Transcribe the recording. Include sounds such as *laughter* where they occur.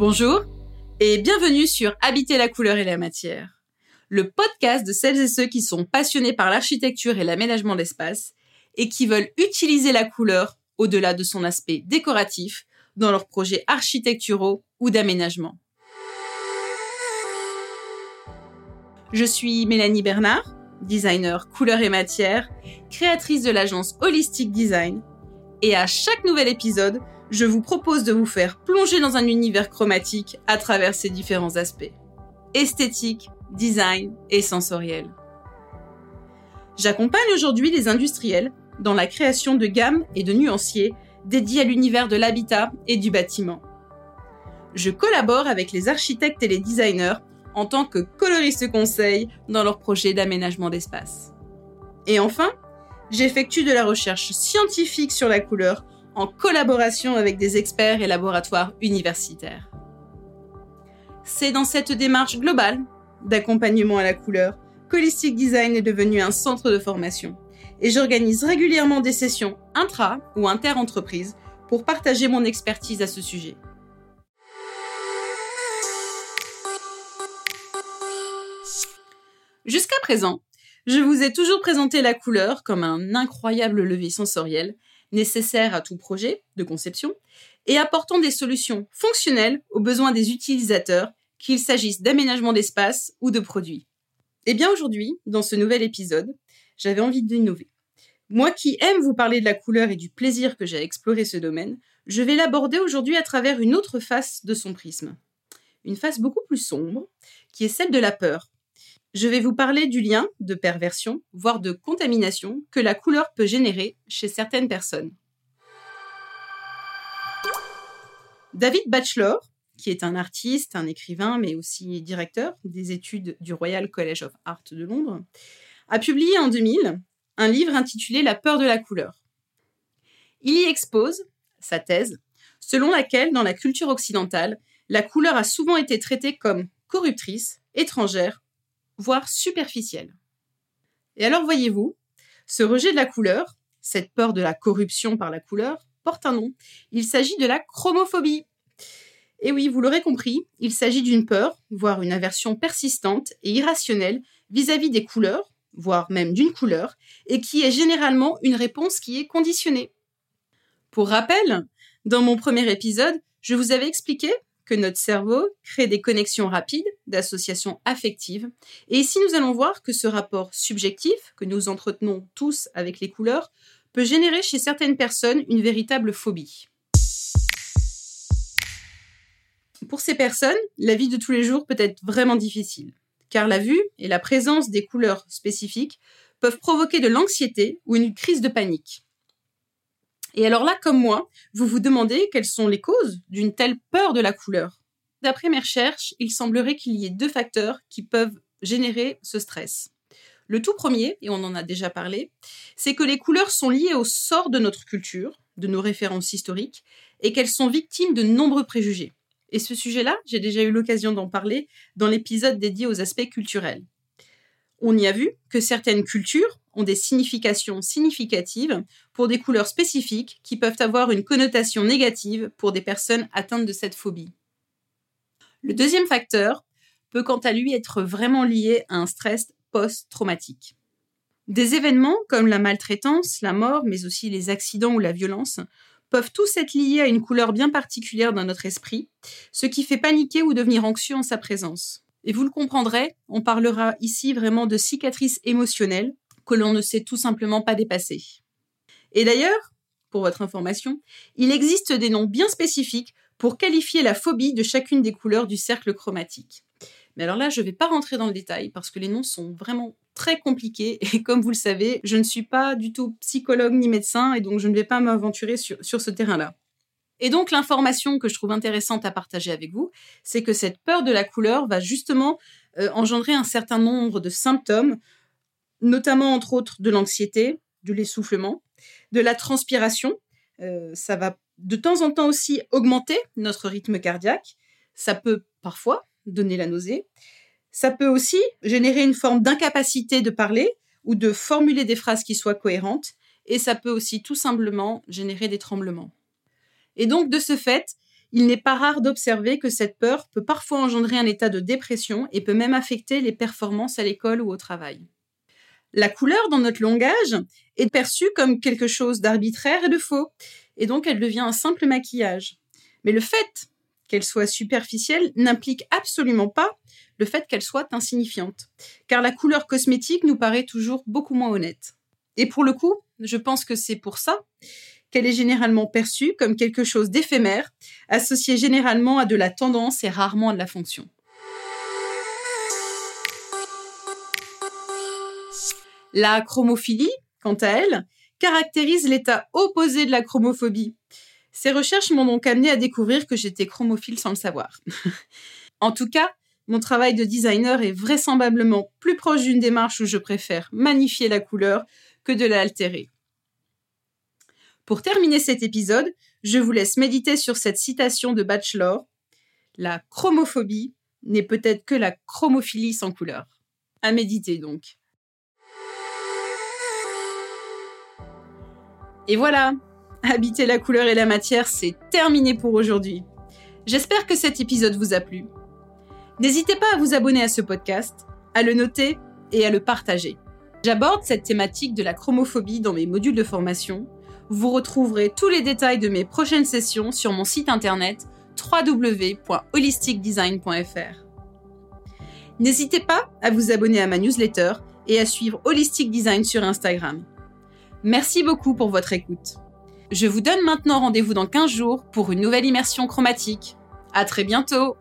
Bonjour et bienvenue sur Habiter la couleur et la matière, le podcast de celles et ceux qui sont passionnés par l'architecture et l'aménagement d'espace et qui veulent utiliser la couleur au-delà de son aspect décoratif dans leurs projets architecturaux ou d'aménagement. Je suis Mélanie Bernard, designer couleur et matière, créatrice de l'agence Holistic Design, et à chaque nouvel épisode, je vous propose de vous faire plonger dans un univers chromatique à travers ses différents aspects. Esthétique, design et sensoriel. J'accompagne aujourd'hui les industriels dans la création de gammes et de nuanciers dédiés à l'univers de l'habitat et du bâtiment. Je collabore avec les architectes et les designers en tant que coloriste conseil dans leurs projets d'aménagement d'espace. Et enfin, j'effectue de la recherche scientifique sur la couleur en collaboration avec des experts et laboratoires universitaires. C'est dans cette démarche globale d'accompagnement à la couleur qu'Holistic Design est devenu un centre de formation et j'organise régulièrement des sessions intra ou inter-entreprises pour partager mon expertise à ce sujet. Jusqu'à présent, je vous ai toujours présenté la couleur comme un incroyable levier sensoriel nécessaires à tout projet de conception et apportant des solutions fonctionnelles aux besoins des utilisateurs, qu'il s'agisse d'aménagement d'espace ou de produits. Eh bien aujourd'hui, dans ce nouvel épisode, j'avais envie d'innover. Moi qui aime vous parler de la couleur et du plaisir que j'ai à explorer ce domaine, je vais l'aborder aujourd'hui à travers une autre face de son prisme. Une face beaucoup plus sombre, qui est celle de la peur, je vais vous parler du lien de perversion, voire de contamination, que la couleur peut générer chez certaines personnes. David Batchelor, qui est un artiste, un écrivain, mais aussi directeur des études du Royal College of Art de Londres, a publié en 2000 un livre intitulé La peur de la couleur. Il y expose sa thèse, selon laquelle, dans la culture occidentale, la couleur a souvent été traitée comme corruptrice, étrangère voire superficielle. Et alors voyez-vous, ce rejet de la couleur, cette peur de la corruption par la couleur, porte un nom. Il s'agit de la chromophobie. Et oui, vous l'aurez compris, il s'agit d'une peur, voire une aversion persistante et irrationnelle vis-à-vis des couleurs, voire même d'une couleur, et qui est généralement une réponse qui est conditionnée. Pour rappel, dans mon premier épisode, je vous avais expliqué notre cerveau crée des connexions rapides d'associations affectives. Et ici, nous allons voir que ce rapport subjectif que nous entretenons tous avec les couleurs peut générer chez certaines personnes une véritable phobie. Pour ces personnes, la vie de tous les jours peut être vraiment difficile, car la vue et la présence des couleurs spécifiques peuvent provoquer de l'anxiété ou une crise de panique. Et alors là, comme moi, vous vous demandez quelles sont les causes d'une telle peur de la couleur. D'après mes recherches, il semblerait qu'il y ait deux facteurs qui peuvent générer ce stress. Le tout premier, et on en a déjà parlé, c'est que les couleurs sont liées au sort de notre culture, de nos références historiques, et qu'elles sont victimes de nombreux préjugés. Et ce sujet-là, j'ai déjà eu l'occasion d'en parler dans l'épisode dédié aux aspects culturels. On y a vu que certaines cultures ont des significations significatives pour des couleurs spécifiques qui peuvent avoir une connotation négative pour des personnes atteintes de cette phobie. Le deuxième facteur peut quant à lui être vraiment lié à un stress post-traumatique. Des événements comme la maltraitance, la mort, mais aussi les accidents ou la violence peuvent tous être liés à une couleur bien particulière dans notre esprit, ce qui fait paniquer ou devenir anxieux en sa présence. Et vous le comprendrez, on parlera ici vraiment de cicatrices émotionnelles que l'on ne sait tout simplement pas dépasser. Et d'ailleurs, pour votre information, il existe des noms bien spécifiques pour qualifier la phobie de chacune des couleurs du cercle chromatique. Mais alors là, je ne vais pas rentrer dans le détail parce que les noms sont vraiment très compliqués *laughs* et comme vous le savez, je ne suis pas du tout psychologue ni médecin et donc je ne vais pas m'aventurer sur, ce terrain-là. Et donc l'information que je trouve intéressante à partager avec vous, c'est que cette peur de la couleur va justement euh, engendrer un certain nombre de symptômes notamment entre autres de l'anxiété, de l'essoufflement, de la transpiration. Euh, ça va de temps en temps aussi augmenter notre rythme cardiaque. Ça peut parfois donner la nausée. Ça peut aussi générer une forme d'incapacité de parler ou de formuler des phrases qui soient cohérentes. Et ça peut aussi tout simplement générer des tremblements. Et donc, de ce fait, il n'est pas rare d'observer que cette peur peut parfois engendrer un état de dépression et peut même affecter les performances à l'école ou au travail. La couleur dans notre langage est perçue comme quelque chose d'arbitraire et de faux, et donc elle devient un simple maquillage. Mais le fait qu'elle soit superficielle n'implique absolument pas le fait qu'elle soit insignifiante, car la couleur cosmétique nous paraît toujours beaucoup moins honnête. Et pour le coup, je pense que c'est pour ça qu'elle est généralement perçue comme quelque chose d'éphémère, associé généralement à de la tendance et rarement à de la fonction. La chromophilie, quant à elle, caractérise l'état opposé de la chromophobie. Ces recherches m'ont donc amené à découvrir que j'étais chromophile sans le savoir. *laughs* en tout cas, mon travail de designer est vraisemblablement plus proche d'une démarche où je préfère magnifier la couleur que de l'altérer. Pour terminer cet épisode, je vous laisse méditer sur cette citation de Bachelor. La chromophobie n'est peut-être que la chromophilie sans couleur. À méditer donc. Et voilà, habiter la couleur et la matière, c'est terminé pour aujourd'hui. J'espère que cet épisode vous a plu. N'hésitez pas à vous abonner à ce podcast, à le noter et à le partager. J'aborde cette thématique de la chromophobie dans mes modules de formation. Vous retrouverez tous les détails de mes prochaines sessions sur mon site internet www.holisticdesign.fr. N'hésitez pas à vous abonner à ma newsletter et à suivre Holistic Design sur Instagram. Merci beaucoup pour votre écoute. Je vous donne maintenant rendez-vous dans 15 jours pour une nouvelle immersion chromatique. À très bientôt!